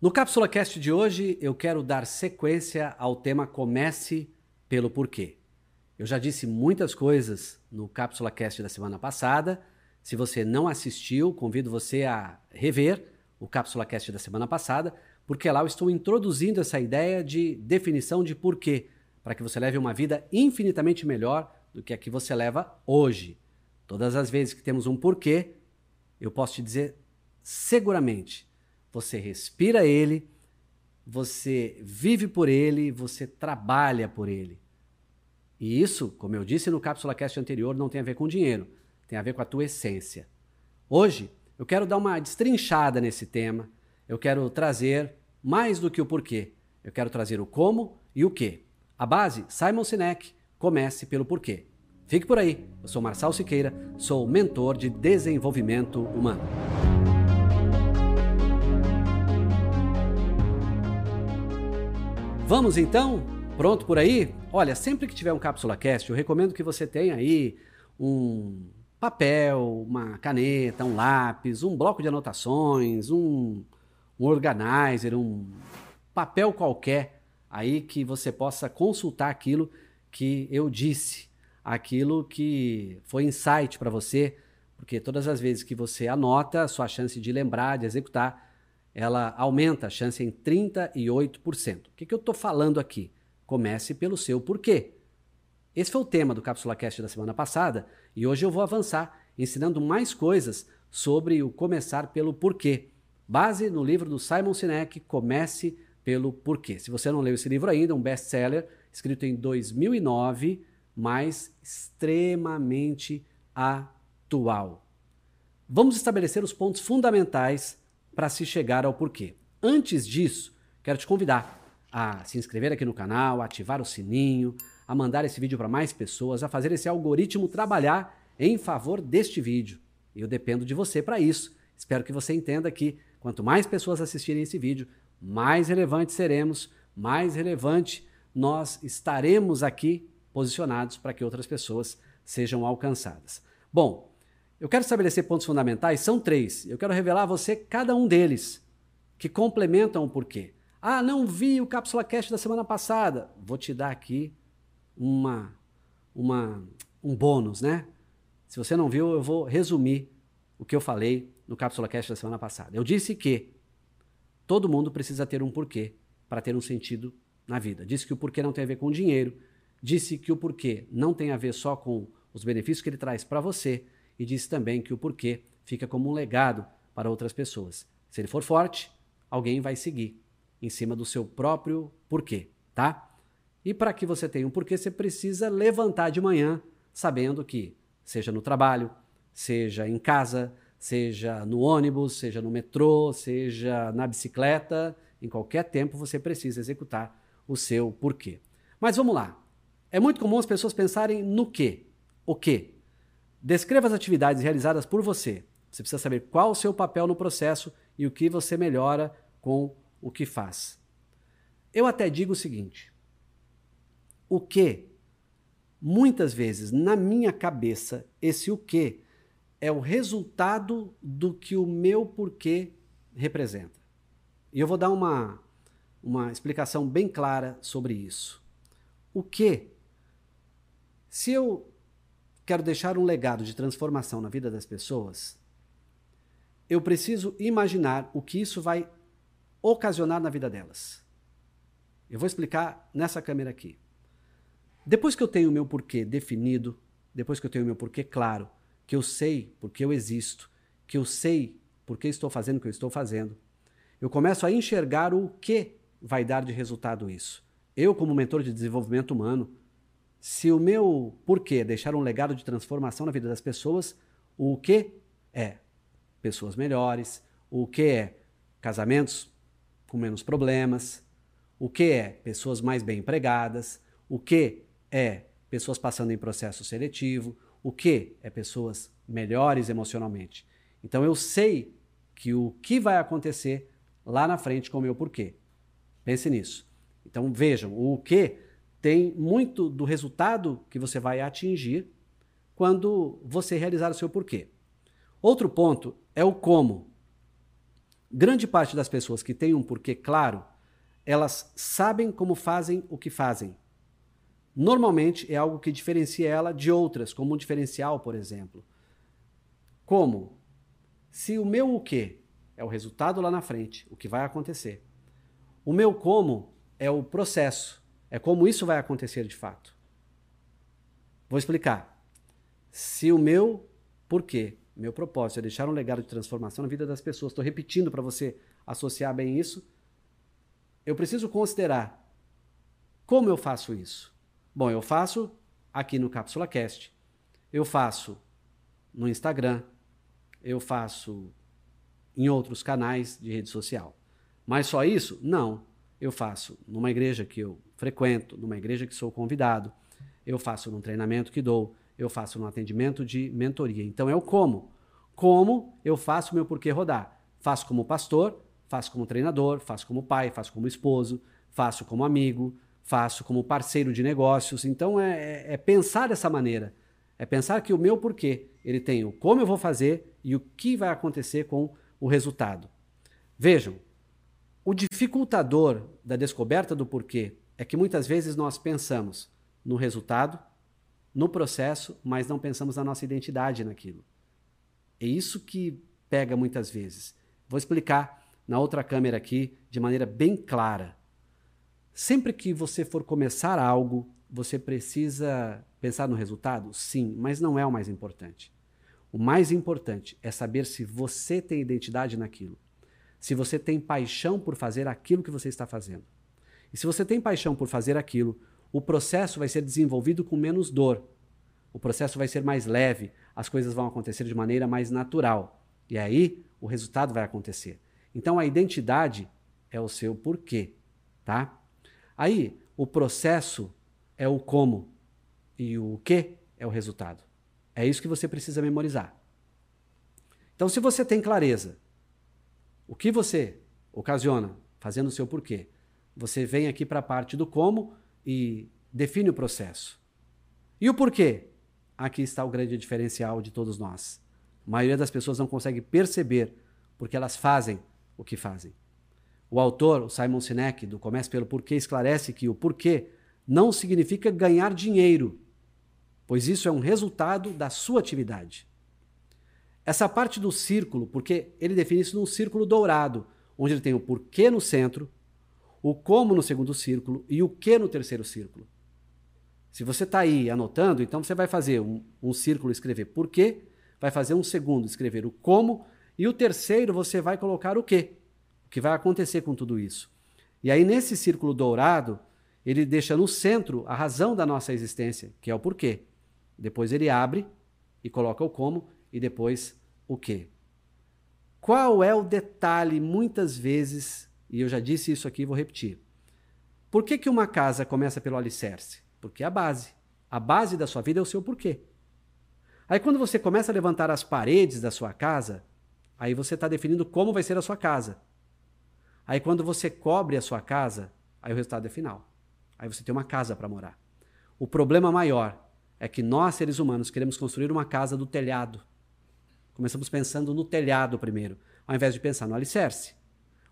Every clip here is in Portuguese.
No Cápsula Cast de hoje, eu quero dar sequência ao tema Comece pelo Porquê. Eu já disse muitas coisas no Cápsula Cast da semana passada. Se você não assistiu, convido você a rever o Cápsula Cast da semana passada, porque lá eu estou introduzindo essa ideia de definição de porquê, para que você leve uma vida infinitamente melhor do que a que você leva hoje. Todas as vezes que temos um porquê, eu posso te dizer seguramente, você respira ele, você vive por ele, você trabalha por ele. E isso, como eu disse no Cápsula Cast anterior, não tem a ver com dinheiro, tem a ver com a tua essência. Hoje, eu quero dar uma destrinchada nesse tema, eu quero trazer mais do que o porquê, eu quero trazer o como e o que. A base, Simon Sinek, comece pelo porquê. Fique por aí, eu sou Marçal Siqueira, sou mentor de desenvolvimento humano. Vamos então Pronto por aí? Olha, sempre que tiver um Cápsula Cast, eu recomendo que você tenha aí um papel, uma caneta, um lápis, um bloco de anotações, um, um organizer, um papel qualquer aí que você possa consultar aquilo que eu disse, aquilo que foi insight para você, porque todas as vezes que você anota, sua chance de lembrar, de executar, ela aumenta a chance em 38%. O que, que eu estou falando aqui? Comece pelo seu porquê. Esse foi o tema do Cápsula Cast da semana passada e hoje eu vou avançar ensinando mais coisas sobre o começar pelo porquê. Base no livro do Simon Sinek, Comece pelo Porquê. Se você não leu esse livro ainda, um best-seller escrito em 2009, mas extremamente atual. Vamos estabelecer os pontos fundamentais para se chegar ao porquê. Antes disso, quero te convidar a se inscrever aqui no canal, a ativar o sininho, a mandar esse vídeo para mais pessoas, a fazer esse algoritmo trabalhar em favor deste vídeo. Eu dependo de você para isso. Espero que você entenda que quanto mais pessoas assistirem esse vídeo, mais relevantes seremos, mais relevante nós estaremos aqui posicionados para que outras pessoas sejam alcançadas. Bom, eu quero estabelecer pontos fundamentais, são três. Eu quero revelar a você cada um deles, que complementam o porquê. Ah, não vi o Cápsula Cast da semana passada. Vou te dar aqui uma, uma, um bônus, né? Se você não viu, eu vou resumir o que eu falei no Cápsula Cast da semana passada. Eu disse que todo mundo precisa ter um porquê para ter um sentido na vida. Disse que o porquê não tem a ver com dinheiro. Disse que o porquê não tem a ver só com os benefícios que ele traz para você. E disse também que o porquê fica como um legado para outras pessoas. Se ele for forte, alguém vai seguir em cima do seu próprio porquê, tá? E para que você tenha um porquê, você precisa levantar de manhã sabendo que, seja no trabalho, seja em casa, seja no ônibus, seja no metrô, seja na bicicleta, em qualquer tempo você precisa executar o seu porquê. Mas vamos lá. É muito comum as pessoas pensarem no quê? O quê? Descreva as atividades realizadas por você. Você precisa saber qual o seu papel no processo e o que você melhora com o que faz. Eu até digo o seguinte: o que, muitas vezes, na minha cabeça, esse o que é o resultado do que o meu porquê representa. E eu vou dar uma, uma explicação bem clara sobre isso. O que, se eu quero deixar um legado de transformação na vida das pessoas, eu preciso imaginar o que isso vai ocasionar na vida delas. Eu vou explicar nessa câmera aqui. Depois que eu tenho o meu porquê definido, depois que eu tenho o meu porquê claro, que eu sei porque eu existo, que eu sei porque estou fazendo o que eu estou fazendo, eu começo a enxergar o que vai dar de resultado isso. Eu, como mentor de desenvolvimento humano, se o meu porquê é deixar um legado de transformação na vida das pessoas, o que é pessoas melhores, o que é casamentos com menos problemas, o que é pessoas mais bem empregadas, o que é pessoas passando em processo seletivo, o que é pessoas melhores emocionalmente. Então eu sei que o que vai acontecer lá na frente com o meu porquê. Pense nisso. Então vejam, o que tem muito do resultado que você vai atingir quando você realizar o seu porquê. Outro ponto é o como. grande parte das pessoas que têm um porquê claro, elas sabem como fazem o que fazem. Normalmente é algo que diferencia ela de outras, como um diferencial, por exemplo. Como? Se o meu o quê é o resultado lá na frente, o que vai acontecer. O meu como é o processo, é como isso vai acontecer de fato. Vou explicar. Se o meu porquê, meu propósito é deixar um legado de transformação na vida das pessoas, estou repetindo para você associar bem isso, eu preciso considerar como eu faço isso. Bom, eu faço aqui no Cápsula Cast, eu faço no Instagram, eu faço em outros canais de rede social. Mas só isso? Não. Eu faço numa igreja que eu frequento, numa igreja que sou convidado, eu faço num treinamento que dou, eu faço num atendimento de mentoria. Então é o como. Como eu faço meu porquê rodar? Faço como pastor, faço como treinador, faço como pai, faço como esposo, faço como amigo, faço como parceiro de negócios. Então é, é, é pensar dessa maneira. É pensar que o meu porquê, ele tem o como eu vou fazer e o que vai acontecer com o resultado. Vejam, o dificultador da descoberta do porquê é que muitas vezes nós pensamos no resultado, no processo, mas não pensamos na nossa identidade naquilo. É isso que pega muitas vezes. Vou explicar na outra câmera aqui de maneira bem clara. Sempre que você for começar algo, você precisa pensar no resultado? Sim, mas não é o mais importante. O mais importante é saber se você tem identidade naquilo. Se você tem paixão por fazer aquilo que você está fazendo. E se você tem paixão por fazer aquilo, o processo vai ser desenvolvido com menos dor. O processo vai ser mais leve, as coisas vão acontecer de maneira mais natural. E aí o resultado vai acontecer. Então a identidade é o seu porquê, tá? Aí o processo é o como e o que é o resultado. É isso que você precisa memorizar. Então se você tem clareza o que você ocasiona fazendo o seu porquê, você vem aqui para a parte do como e define o processo. E o porquê? Aqui está o grande diferencial de todos nós. A maioria das pessoas não consegue perceber porque elas fazem o que fazem. O autor, o Simon Sinek, do Comece pelo Porquê, esclarece que o porquê não significa ganhar dinheiro, pois isso é um resultado da sua atividade. Essa parte do círculo, porque ele define isso num círculo dourado, onde ele tem o porquê no centro, o como no segundo círculo e o que no terceiro círculo. Se você está aí anotando, então você vai fazer um, um círculo escrever porquê, vai fazer um segundo escrever o como, e o terceiro você vai colocar o que. O que vai acontecer com tudo isso. E aí, nesse círculo dourado, ele deixa no centro a razão da nossa existência, que é o porquê. Depois ele abre e coloca o como, e depois o que. Qual é o detalhe, muitas vezes, e eu já disse isso aqui vou repetir. Por que, que uma casa começa pelo alicerce? Porque é a base. A base da sua vida é o seu porquê. Aí quando você começa a levantar as paredes da sua casa, aí você está definindo como vai ser a sua casa. Aí quando você cobre a sua casa, aí o resultado é final. Aí você tem uma casa para morar. O problema maior é que nós, seres humanos, queremos construir uma casa do telhado. Começamos pensando no telhado primeiro, ao invés de pensar no alicerce.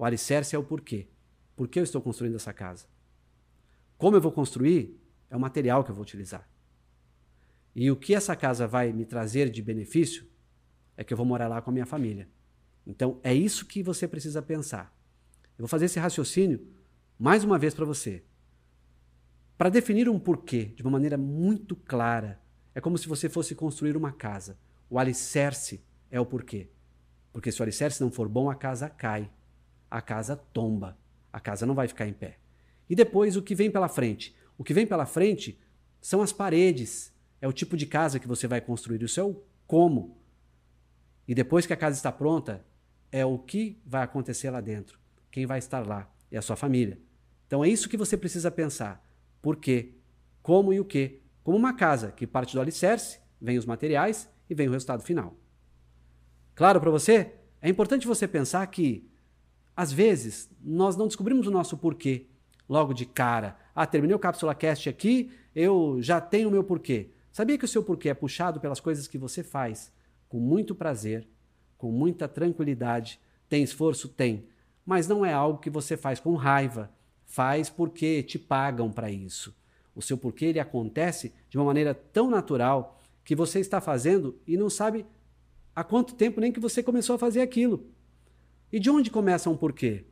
O alicerce é o porquê. Por que eu estou construindo essa casa? Como eu vou construir é o material que eu vou utilizar. E o que essa casa vai me trazer de benefício é que eu vou morar lá com a minha família. Então é isso que você precisa pensar. Eu vou fazer esse raciocínio mais uma vez para você. Para definir um porquê de uma maneira muito clara, é como se você fosse construir uma casa. O alicerce é o porquê. Porque se o alicerce não for bom, a casa cai a casa tomba. A casa não vai ficar em pé. E depois o que vem pela frente? O que vem pela frente são as paredes. É o tipo de casa que você vai construir. Isso é o como. E depois que a casa está pronta, é o que vai acontecer lá dentro. Quem vai estar lá é a sua família. Então é isso que você precisa pensar. Por quê? Como e o quê? Como uma casa que parte do alicerce, vem os materiais e vem o resultado final. Claro para você? É importante você pensar que às vezes, nós não descobrimos o nosso porquê logo de cara. Ah, terminei o Cápsula Cast aqui, eu já tenho o meu porquê. Sabia que o seu porquê é puxado pelas coisas que você faz com muito prazer, com muita tranquilidade, Tem esforço? Tem. Mas não é algo que você faz com raiva. Faz porque te pagam para isso. O seu porquê ele acontece de uma maneira tão natural que você está fazendo e não sabe há quanto tempo nem que você começou a fazer aquilo. E de onde começa um porquê?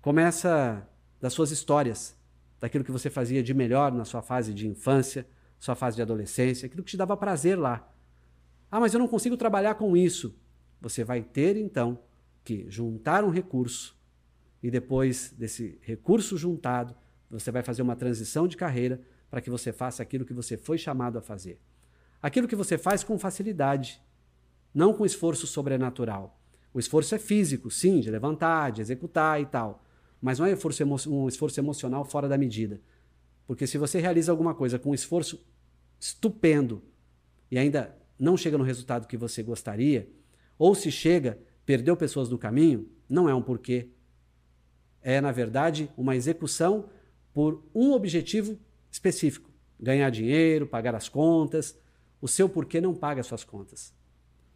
Começa das suas histórias, daquilo que você fazia de melhor na sua fase de infância, sua fase de adolescência, aquilo que te dava prazer lá. Ah, mas eu não consigo trabalhar com isso. Você vai ter então que juntar um recurso e depois desse recurso juntado, você vai fazer uma transição de carreira para que você faça aquilo que você foi chamado a fazer. Aquilo que você faz com facilidade, não com esforço sobrenatural. O esforço é físico, sim, de levantar, de executar e tal, mas não é um esforço emocional fora da medida. Porque se você realiza alguma coisa com um esforço estupendo e ainda não chega no resultado que você gostaria, ou se chega, perdeu pessoas do caminho, não é um porquê. É, na verdade, uma execução por um objetivo específico: ganhar dinheiro, pagar as contas. O seu porquê não paga as suas contas.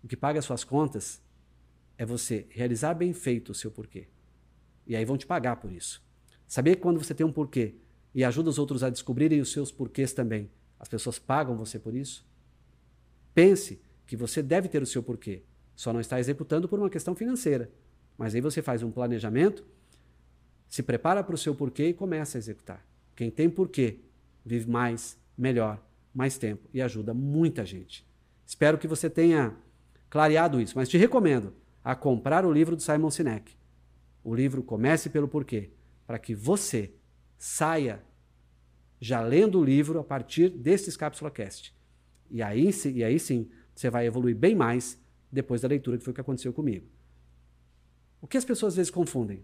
O que paga as suas contas é você realizar bem feito o seu porquê. E aí vão te pagar por isso. Saber quando você tem um porquê e ajuda os outros a descobrirem os seus porquês também, as pessoas pagam você por isso? Pense que você deve ter o seu porquê, só não está executando por uma questão financeira. Mas aí você faz um planejamento, se prepara para o seu porquê e começa a executar. Quem tem porquê vive mais, melhor, mais tempo e ajuda muita gente. Espero que você tenha clareado isso, mas te recomendo a comprar o livro do Simon Sinek. O livro Comece pelo Porquê, para que você saia já lendo o livro a partir desses Cápsula Cast. E aí, e aí sim, você vai evoluir bem mais depois da leitura, que foi o que aconteceu comigo. O que as pessoas às vezes confundem?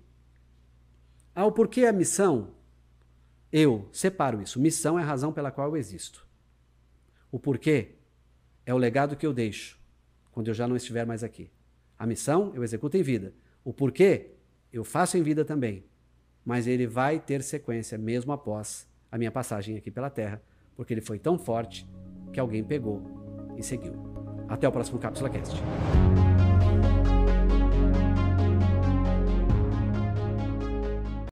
Ah, o porquê a missão? Eu separo isso. Missão é a razão pela qual eu existo. O porquê é o legado que eu deixo quando eu já não estiver mais aqui. A missão eu executo em vida. O porquê eu faço em vida também. Mas ele vai ter sequência mesmo após a minha passagem aqui pela Terra, porque ele foi tão forte que alguém pegou e seguiu. Até o próximo Cápsula Cast.